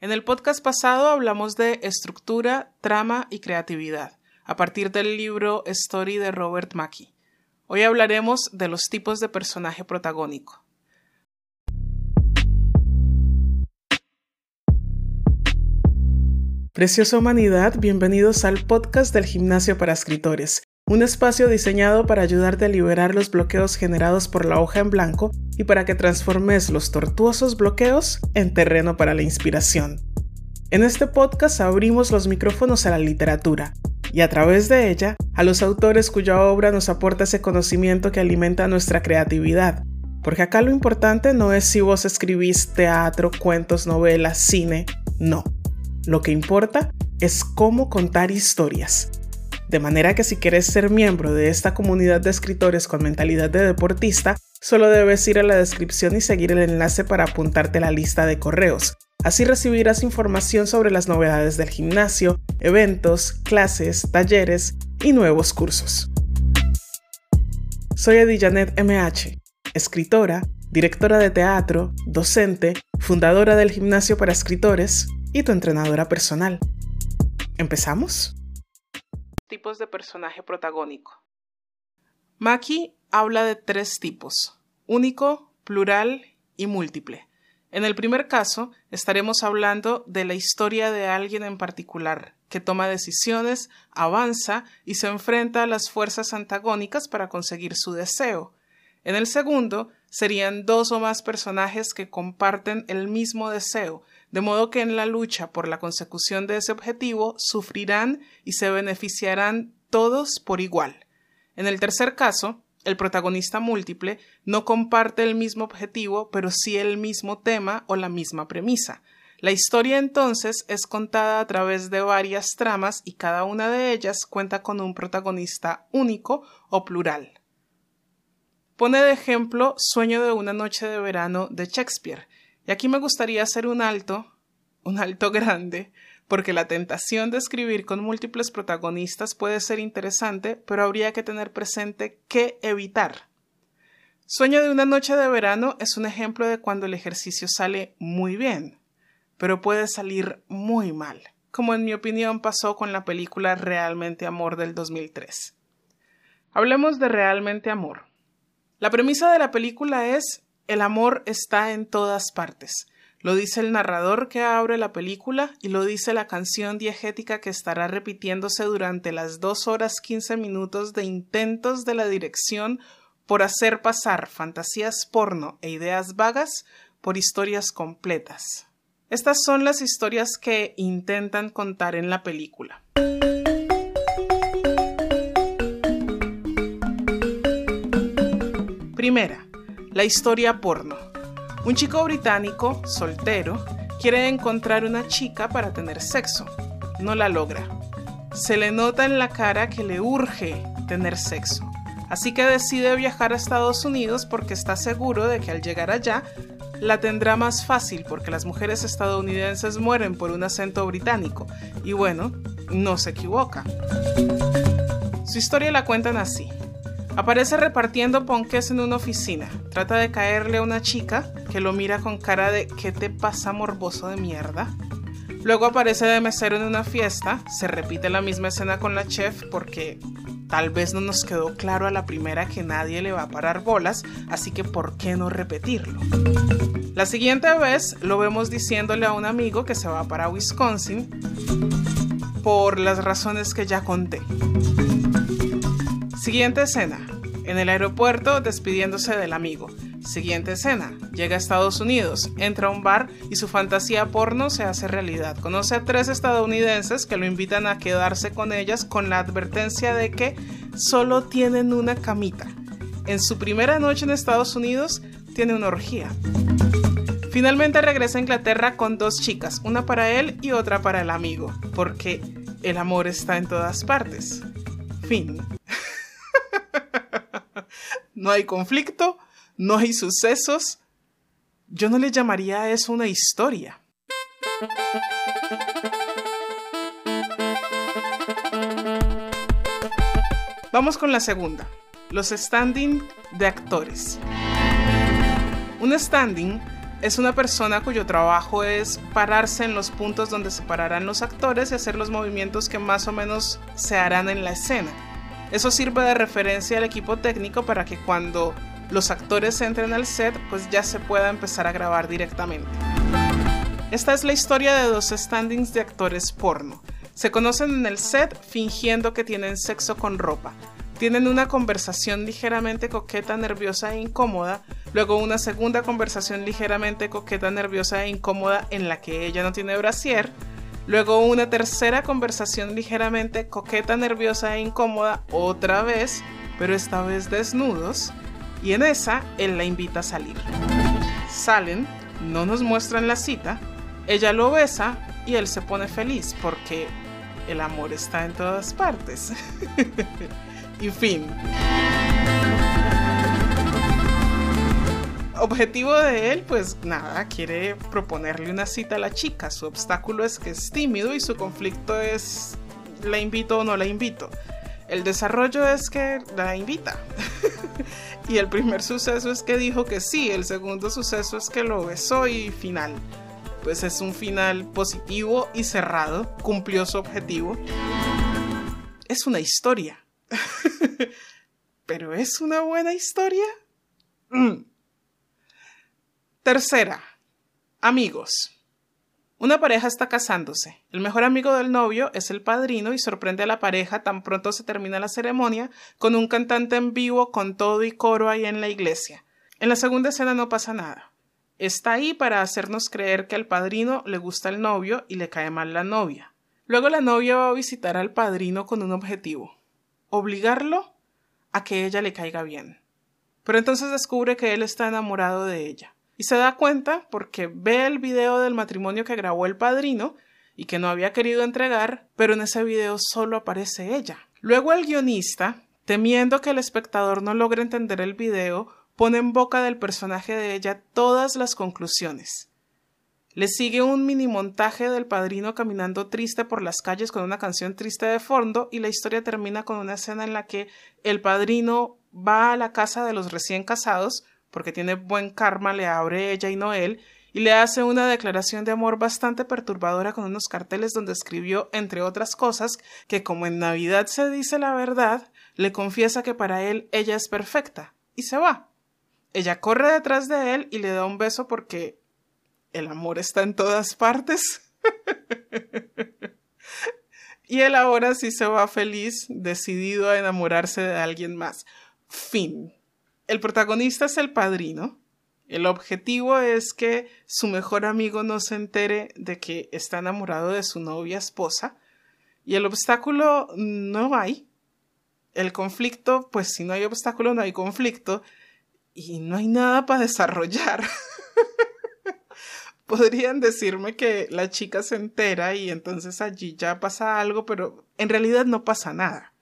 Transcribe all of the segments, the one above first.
En el podcast pasado hablamos de estructura, trama y creatividad, a partir del libro Story de Robert Mackie. Hoy hablaremos de los tipos de personaje protagónico. Preciosa humanidad, bienvenidos al podcast del Gimnasio para Escritores, un espacio diseñado para ayudarte a liberar los bloqueos generados por la hoja en blanco y para que transformes los tortuosos bloqueos en terreno para la inspiración. En este podcast abrimos los micrófonos a la literatura y a través de ella a los autores cuya obra nos aporta ese conocimiento que alimenta nuestra creatividad. Porque acá lo importante no es si vos escribís teatro, cuentos, novelas, cine, no. Lo que importa es cómo contar historias. De manera que si quieres ser miembro de esta comunidad de escritores con mentalidad de deportista, solo debes ir a la descripción y seguir el enlace para apuntarte a la lista de correos. Así recibirás información sobre las novedades del gimnasio, eventos, clases, talleres y nuevos cursos. Soy Edijanet MH, escritora, directora de teatro, docente, fundadora del gimnasio para escritores y tu entrenadora personal. ¿Empezamos? Tipos de personaje protagónico. Maki habla de tres tipos, único, plural y múltiple. En el primer caso, estaremos hablando de la historia de alguien en particular, que toma decisiones, avanza y se enfrenta a las fuerzas antagónicas para conseguir su deseo. En el segundo, serían dos o más personajes que comparten el mismo deseo, de modo que en la lucha por la consecución de ese objetivo sufrirán y se beneficiarán todos por igual. En el tercer caso, el protagonista múltiple no comparte el mismo objetivo, pero sí el mismo tema o la misma premisa. La historia entonces es contada a través de varias tramas y cada una de ellas cuenta con un protagonista único o plural. Pone de ejemplo Sueño de una noche de verano de Shakespeare, y aquí me gustaría hacer un alto, un alto grande, porque la tentación de escribir con múltiples protagonistas puede ser interesante, pero habría que tener presente qué evitar. Sueño de una noche de verano es un ejemplo de cuando el ejercicio sale muy bien, pero puede salir muy mal, como en mi opinión pasó con la película Realmente Amor del 2003. Hablemos de Realmente Amor. La premisa de la película es el amor está en todas partes. Lo dice el narrador que abre la película y lo dice la canción diegética que estará repitiéndose durante las dos horas quince minutos de intentos de la dirección por hacer pasar fantasías porno e ideas vagas por historias completas. Estas son las historias que intentan contar en la película. Primera, la historia porno. Un chico británico, soltero, quiere encontrar una chica para tener sexo. No la logra. Se le nota en la cara que le urge tener sexo. Así que decide viajar a Estados Unidos porque está seguro de que al llegar allá la tendrá más fácil porque las mujeres estadounidenses mueren por un acento británico. Y bueno, no se equivoca. Su historia la cuentan así. Aparece repartiendo ponques en una oficina. Trata de caerle a una chica que lo mira con cara de ¿qué te pasa morboso de mierda? Luego aparece de mesero en una fiesta. Se repite la misma escena con la chef porque tal vez no nos quedó claro a la primera que nadie le va a parar bolas, así que ¿por qué no repetirlo? La siguiente vez lo vemos diciéndole a un amigo que se va para Wisconsin por las razones que ya conté. Siguiente escena. En el aeropuerto despidiéndose del amigo. Siguiente escena. Llega a Estados Unidos, entra a un bar y su fantasía porno se hace realidad. Conoce a tres estadounidenses que lo invitan a quedarse con ellas con la advertencia de que solo tienen una camita. En su primera noche en Estados Unidos tiene una orgía. Finalmente regresa a Inglaterra con dos chicas, una para él y otra para el amigo, porque el amor está en todas partes. Fin. No hay conflicto, no hay sucesos. Yo no le llamaría a eso una historia. Vamos con la segunda, los standing de actores. Un standing es una persona cuyo trabajo es pararse en los puntos donde se pararán los actores y hacer los movimientos que más o menos se harán en la escena. Eso sirve de referencia al equipo técnico para que cuando los actores entren al set, pues ya se pueda empezar a grabar directamente. Esta es la historia de dos standings de actores porno. Se conocen en el set fingiendo que tienen sexo con ropa. Tienen una conversación ligeramente coqueta, nerviosa e incómoda, luego una segunda conversación ligeramente coqueta, nerviosa e incómoda en la que ella no tiene brasier, luego una tercera conversación ligeramente coqueta, nerviosa e incómoda otra vez, pero esta vez desnudos, y en esa él la invita a salir. Salen, no nos muestran la cita, ella lo besa y él se pone feliz porque el amor está en todas partes. y fin. Objetivo de él, pues nada, quiere proponerle una cita a la chica. Su obstáculo es que es tímido y su conflicto es la invito o no la invito. El desarrollo es que la invita. y el primer suceso es que dijo que sí, el segundo suceso es que lo besó y final. Pues es un final positivo y cerrado, cumplió su objetivo. Es una historia. Pero es una buena historia. Mm. Tercera, amigos. Una pareja está casándose. El mejor amigo del novio es el padrino y sorprende a la pareja tan pronto se termina la ceremonia con un cantante en vivo con todo y coro ahí en la iglesia. En la segunda escena no pasa nada. Está ahí para hacernos creer que al padrino le gusta el novio y le cae mal la novia. Luego la novia va a visitar al padrino con un objetivo obligarlo a que ella le caiga bien. Pero entonces descubre que él está enamorado de ella. Y se da cuenta porque ve el video del matrimonio que grabó el padrino y que no había querido entregar, pero en ese video solo aparece ella. Luego el guionista, temiendo que el espectador no logre entender el video, pone en boca del personaje de ella todas las conclusiones. Le sigue un mini montaje del padrino caminando triste por las calles con una canción triste de fondo y la historia termina con una escena en la que el padrino va a la casa de los recién casados porque tiene buen karma, le abre ella y no él, y le hace una declaración de amor bastante perturbadora con unos carteles donde escribió, entre otras cosas, que como en Navidad se dice la verdad, le confiesa que para él ella es perfecta, y se va. Ella corre detrás de él y le da un beso porque el amor está en todas partes. y él ahora sí se va feliz, decidido a enamorarse de alguien más. Fin. El protagonista es el padrino. El objetivo es que su mejor amigo no se entere de que está enamorado de su novia esposa. Y el obstáculo no hay. El conflicto, pues si no hay obstáculo, no hay conflicto. Y no hay nada para desarrollar. podrían decirme que la chica se entera y entonces allí ya pasa algo, pero en realidad no pasa nada.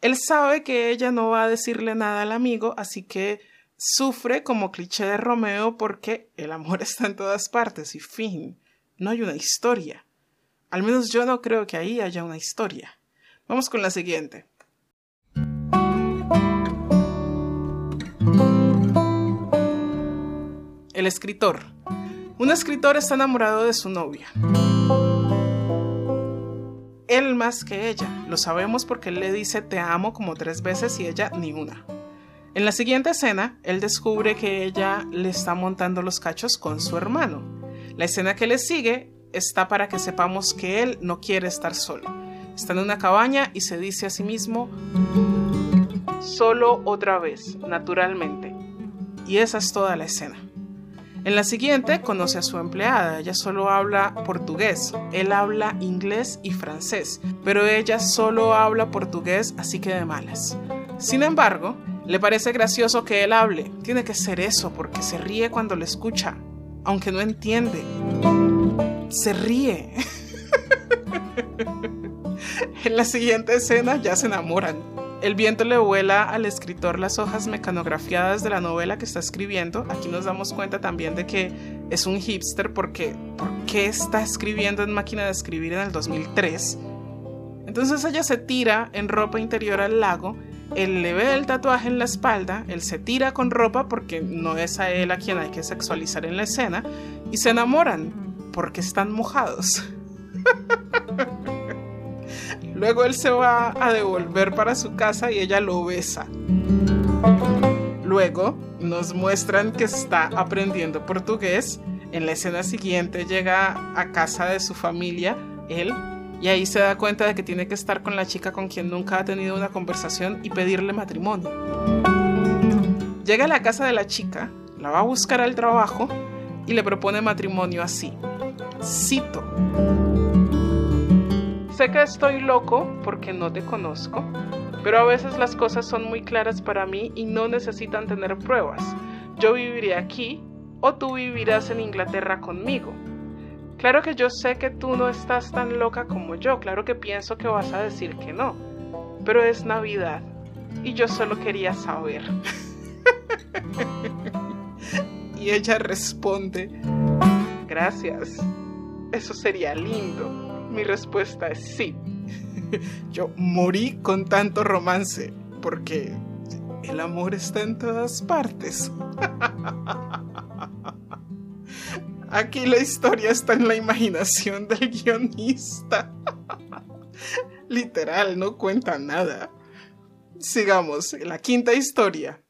Él sabe que ella no va a decirle nada al amigo, así que sufre como cliché de Romeo porque el amor está en todas partes y fin, no hay una historia. Al menos yo no creo que ahí haya una historia. Vamos con la siguiente. El escritor. Un escritor está enamorado de su novia. Más que ella. Lo sabemos porque él le dice te amo como tres veces y ella ni una. En la siguiente escena, él descubre que ella le está montando los cachos con su hermano. La escena que le sigue está para que sepamos que él no quiere estar solo. Está en una cabaña y se dice a sí mismo, solo otra vez, naturalmente. Y esa es toda la escena. En la siguiente conoce a su empleada, ella solo habla portugués, él habla inglés y francés, pero ella solo habla portugués así que de malas. Sin embargo, le parece gracioso que él hable, tiene que ser eso porque se ríe cuando le escucha, aunque no entiende. Se ríe. en la siguiente escena ya se enamoran. El viento le vuela al escritor las hojas mecanografiadas de la novela que está escribiendo. Aquí nos damos cuenta también de que es un hipster porque ¿por está escribiendo en máquina de escribir en el 2003? Entonces ella se tira en ropa interior al lago él le ve el tatuaje en la espalda, él se tira con ropa porque no es a él a quien hay que sexualizar en la escena, y se enamoran porque están mojados. Luego él se va a devolver para su casa y ella lo besa. Luego nos muestran que está aprendiendo portugués. En la escena siguiente llega a casa de su familia, él, y ahí se da cuenta de que tiene que estar con la chica con quien nunca ha tenido una conversación y pedirle matrimonio. Llega a la casa de la chica, la va a buscar al trabajo y le propone matrimonio así. Cito. Sé que estoy loco porque no te conozco, pero a veces las cosas son muy claras para mí y no necesitan tener pruebas. Yo viviré aquí o tú vivirás en Inglaterra conmigo. Claro que yo sé que tú no estás tan loca como yo, claro que pienso que vas a decir que no, pero es Navidad y yo solo quería saber. y ella responde, gracias, eso sería lindo. Mi respuesta es sí. Yo morí con tanto romance porque el amor está en todas partes. Aquí la historia está en la imaginación del guionista. Literal, no cuenta nada. Sigamos, la quinta historia.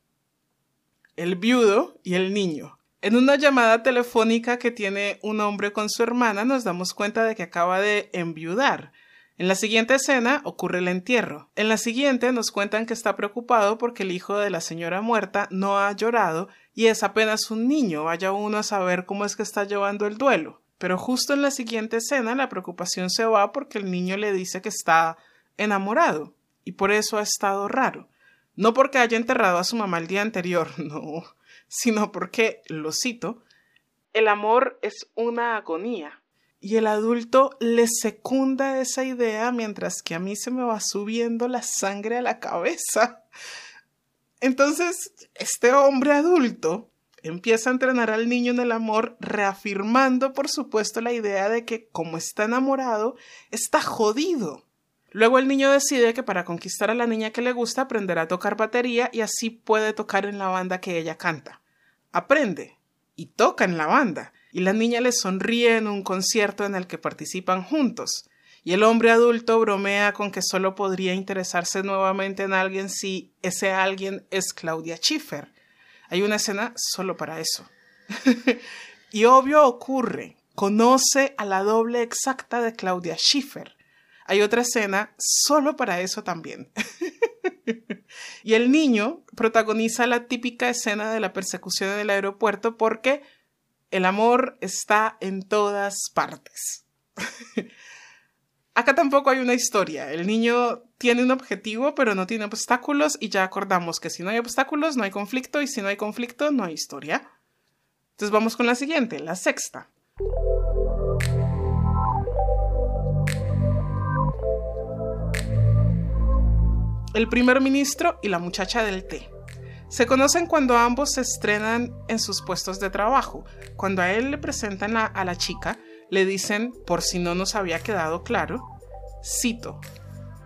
El viudo y el niño. En una llamada telefónica que tiene un hombre con su hermana nos damos cuenta de que acaba de enviudar. En la siguiente escena ocurre el entierro. En la siguiente nos cuentan que está preocupado porque el hijo de la señora muerta no ha llorado y es apenas un niño, vaya uno a saber cómo es que está llevando el duelo. Pero justo en la siguiente escena la preocupación se va porque el niño le dice que está enamorado y por eso ha estado raro. No porque haya enterrado a su mamá el día anterior, no sino porque, lo cito, el amor es una agonía. Y el adulto le secunda esa idea mientras que a mí se me va subiendo la sangre a la cabeza. Entonces, este hombre adulto empieza a entrenar al niño en el amor, reafirmando, por supuesto, la idea de que, como está enamorado, está jodido. Luego el niño decide que para conquistar a la niña que le gusta aprenderá a tocar batería y así puede tocar en la banda que ella canta aprende y toca en la banda, y la niña le sonríe en un concierto en el que participan juntos, y el hombre adulto bromea con que solo podría interesarse nuevamente en alguien si ese alguien es Claudia Schiffer. Hay una escena solo para eso. y obvio ocurre, conoce a la doble exacta de Claudia Schiffer. Hay otra escena solo para eso también. y el niño protagoniza la típica escena de la persecución en el aeropuerto porque el amor está en todas partes. Acá tampoco hay una historia. El niño tiene un objetivo, pero no tiene obstáculos y ya acordamos que si no hay obstáculos, no hay conflicto y si no hay conflicto, no hay historia. Entonces vamos con la siguiente, la sexta. El primer ministro y la muchacha del té. Se conocen cuando ambos se estrenan en sus puestos de trabajo. Cuando a él le presentan a la chica, le dicen, por si no nos había quedado claro, cito,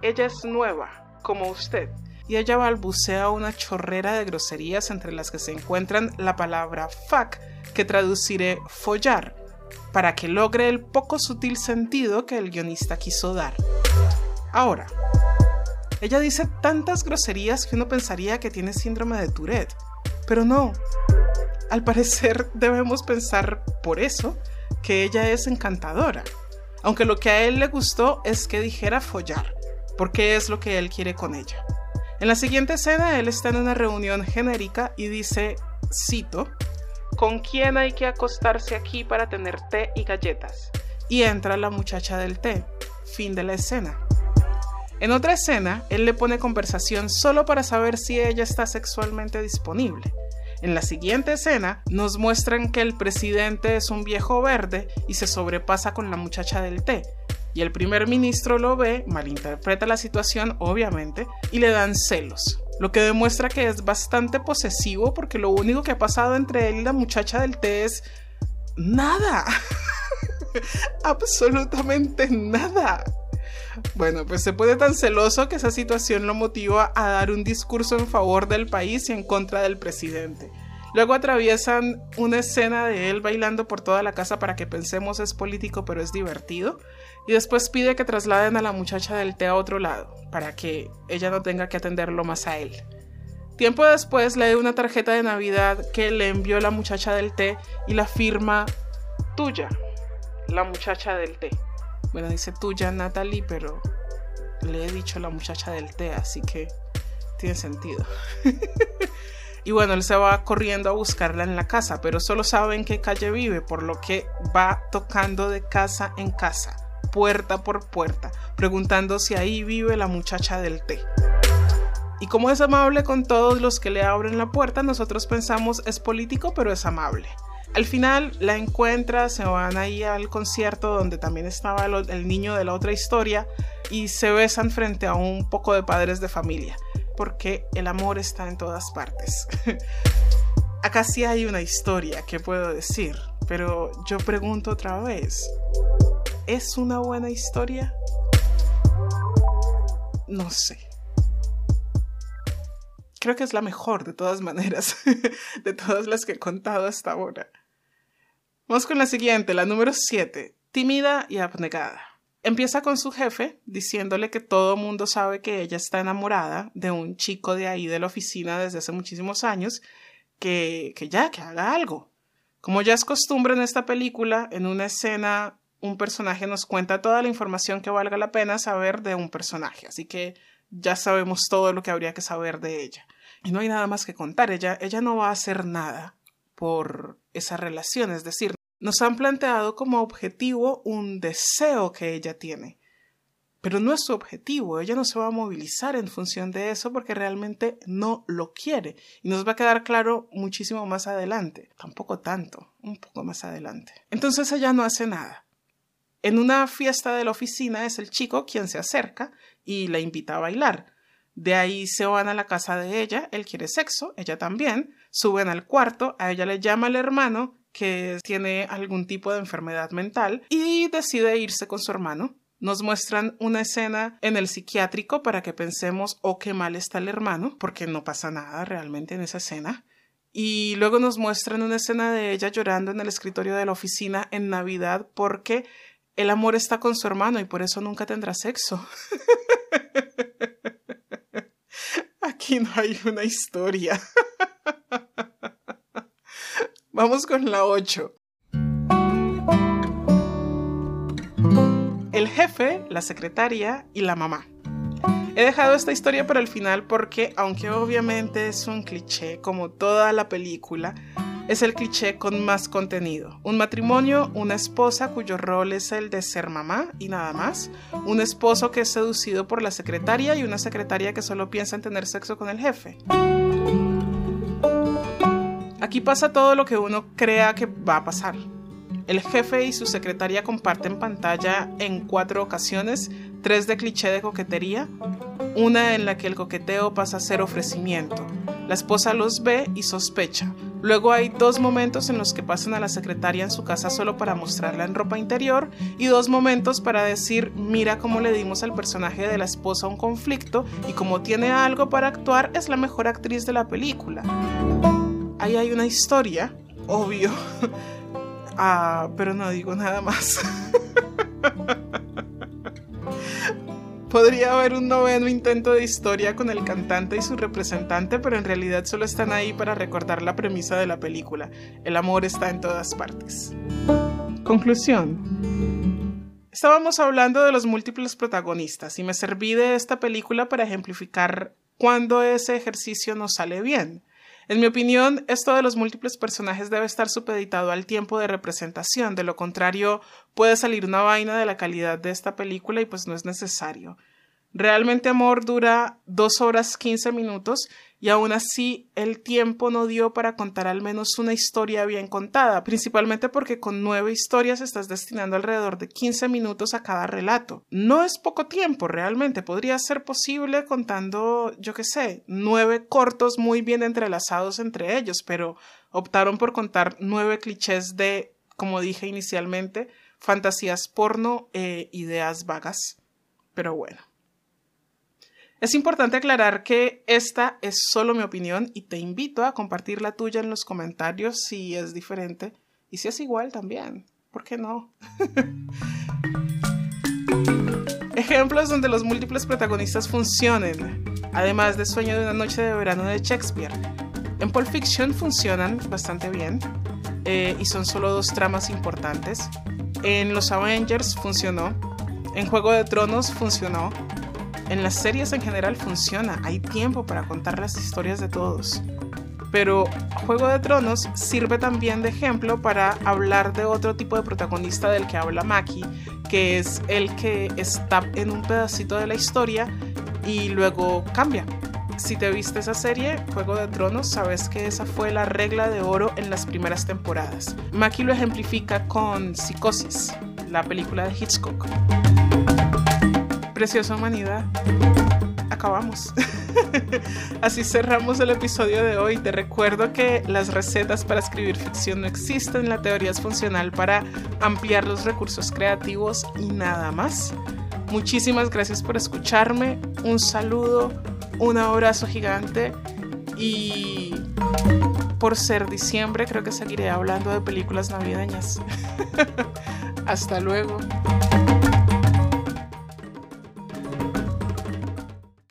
ella es nueva, como usted, y ella balbucea una chorrera de groserías entre las que se encuentran la palabra fuck, que traduciré follar, para que logre el poco sutil sentido que el guionista quiso dar. Ahora, ella dice tantas groserías que uno pensaría que tiene síndrome de Tourette, pero no. Al parecer debemos pensar por eso que ella es encantadora, aunque lo que a él le gustó es que dijera follar, porque es lo que él quiere con ella. En la siguiente escena él está en una reunión genérica y dice, cito, ¿con quién hay que acostarse aquí para tener té y galletas? Y entra la muchacha del té. Fin de la escena. En otra escena, él le pone conversación solo para saber si ella está sexualmente disponible. En la siguiente escena nos muestran que el presidente es un viejo verde y se sobrepasa con la muchacha del té. Y el primer ministro lo ve, malinterpreta la situación obviamente, y le dan celos. Lo que demuestra que es bastante posesivo porque lo único que ha pasado entre él y la muchacha del té es nada. Absolutamente nada. Bueno, pues se pone tan celoso que esa situación lo motiva a dar un discurso en favor del país y en contra del presidente. Luego atraviesan una escena de él bailando por toda la casa para que pensemos es político pero es divertido. Y después pide que trasladen a la muchacha del té a otro lado, para que ella no tenga que atenderlo más a él. Tiempo después lee una tarjeta de Navidad que le envió la muchacha del té y la firma tuya, la muchacha del té. Bueno, dice tuya Natalie, pero le he dicho la muchacha del té, así que tiene sentido. Y bueno, él se va corriendo a buscarla en la casa, pero solo sabe en qué calle vive, por lo que va tocando de casa en casa, puerta por puerta, preguntando si ahí vive la muchacha del té. Y como es amable con todos los que le abren la puerta, nosotros pensamos es político, pero es amable. Al final la encuentra, se van ahí al concierto donde también estaba el, niño de la otra historia y se besan frente a un poco de padres de familia porque el amor está en todas partes. Acá sí hay una historia que puedo decir, pero yo pregunto otra vez, ¿es una buena historia? No sé. Creo que es la mejor de todas maneras, de todas las que he contado hasta ahora. Vamos con la siguiente, la número 7, tímida y abnegada. Empieza con su jefe diciéndole que todo mundo sabe que ella está enamorada de un chico de ahí de la oficina desde hace muchísimos años, que, que ya, que haga algo. Como ya es costumbre en esta película, en una escena un personaje nos cuenta toda la información que valga la pena saber de un personaje, así que ya sabemos todo lo que habría que saber de ella. Y no hay nada más que contar, ella, ella no va a hacer nada por esa relación, es decir, nos han planteado como objetivo un deseo que ella tiene. Pero no es su objetivo, ella no se va a movilizar en función de eso porque realmente no lo quiere. Y nos va a quedar claro muchísimo más adelante, tampoco tanto, un poco más adelante. Entonces ella no hace nada. En una fiesta de la oficina es el chico quien se acerca y la invita a bailar. De ahí se van a la casa de ella, él quiere sexo, ella también, suben al cuarto, a ella le llama el hermano que tiene algún tipo de enfermedad mental y decide irse con su hermano. Nos muestran una escena en el psiquiátrico para que pensemos, oh, qué mal está el hermano, porque no pasa nada realmente en esa escena. Y luego nos muestran una escena de ella llorando en el escritorio de la oficina en Navidad porque el amor está con su hermano y por eso nunca tendrá sexo. Aquí no hay una historia. Vamos con la 8. El jefe, la secretaria y la mamá. He dejado esta historia para el final porque, aunque obviamente es un cliché como toda la película, es el cliché con más contenido. Un matrimonio, una esposa cuyo rol es el de ser mamá y nada más. Un esposo que es seducido por la secretaria y una secretaria que solo piensa en tener sexo con el jefe. Aquí pasa todo lo que uno crea que va a pasar. El jefe y su secretaria comparten pantalla en cuatro ocasiones, tres de cliché de coquetería, una en la que el coqueteo pasa a ser ofrecimiento. La esposa los ve y sospecha. Luego hay dos momentos en los que pasan a la secretaria en su casa solo para mostrarla en ropa interior y dos momentos para decir mira cómo le dimos al personaje de la esposa un conflicto y como tiene algo para actuar es la mejor actriz de la película ahí hay una historia, obvio, ah, pero no digo nada más. Podría haber un noveno intento de historia con el cantante y su representante, pero en realidad solo están ahí para recordar la premisa de la película. El amor está en todas partes. Conclusión. Estábamos hablando de los múltiples protagonistas y me serví de esta película para ejemplificar cuando ese ejercicio nos sale bien. En mi opinión, esto de los múltiples personajes debe estar supeditado al tiempo de representación, de lo contrario puede salir una vaina de la calidad de esta película y pues no es necesario. Realmente Amor dura dos horas quince minutos y aún así el tiempo no dio para contar al menos una historia bien contada, principalmente porque con nueve historias estás destinando alrededor de 15 minutos a cada relato. No es poco tiempo, realmente podría ser posible contando, yo qué sé, nueve cortos muy bien entrelazados entre ellos, pero optaron por contar nueve clichés de, como dije inicialmente, fantasías porno e ideas vagas. Pero bueno. Es importante aclarar que esta es solo mi opinión y te invito a compartir la tuya en los comentarios si es diferente y si es igual también. ¿Por qué no? Ejemplos donde los múltiples protagonistas funcionen, además de Sueño de una noche de verano de Shakespeare. En Pulp Fiction funcionan bastante bien eh, y son solo dos tramas importantes. En Los Avengers funcionó. En Juego de Tronos funcionó. En las series en general funciona. Hay tiempo para contar las historias de todos. Pero Juego de Tronos sirve también de ejemplo para hablar de otro tipo de protagonista del que habla Maki, que es el que está en un pedacito de la historia y luego cambia. Si te viste esa serie, Juego de Tronos, sabes que esa fue la regla de oro en las primeras temporadas. Maki lo ejemplifica con Psicosis, la película de Hitchcock. Preciosa humanidad. Acabamos. Así cerramos el episodio de hoy. Te recuerdo que las recetas para escribir ficción no existen. La teoría es funcional para ampliar los recursos creativos y nada más. Muchísimas gracias por escucharme. Un saludo, un abrazo gigante y por ser diciembre creo que seguiré hablando de películas navideñas. Hasta luego.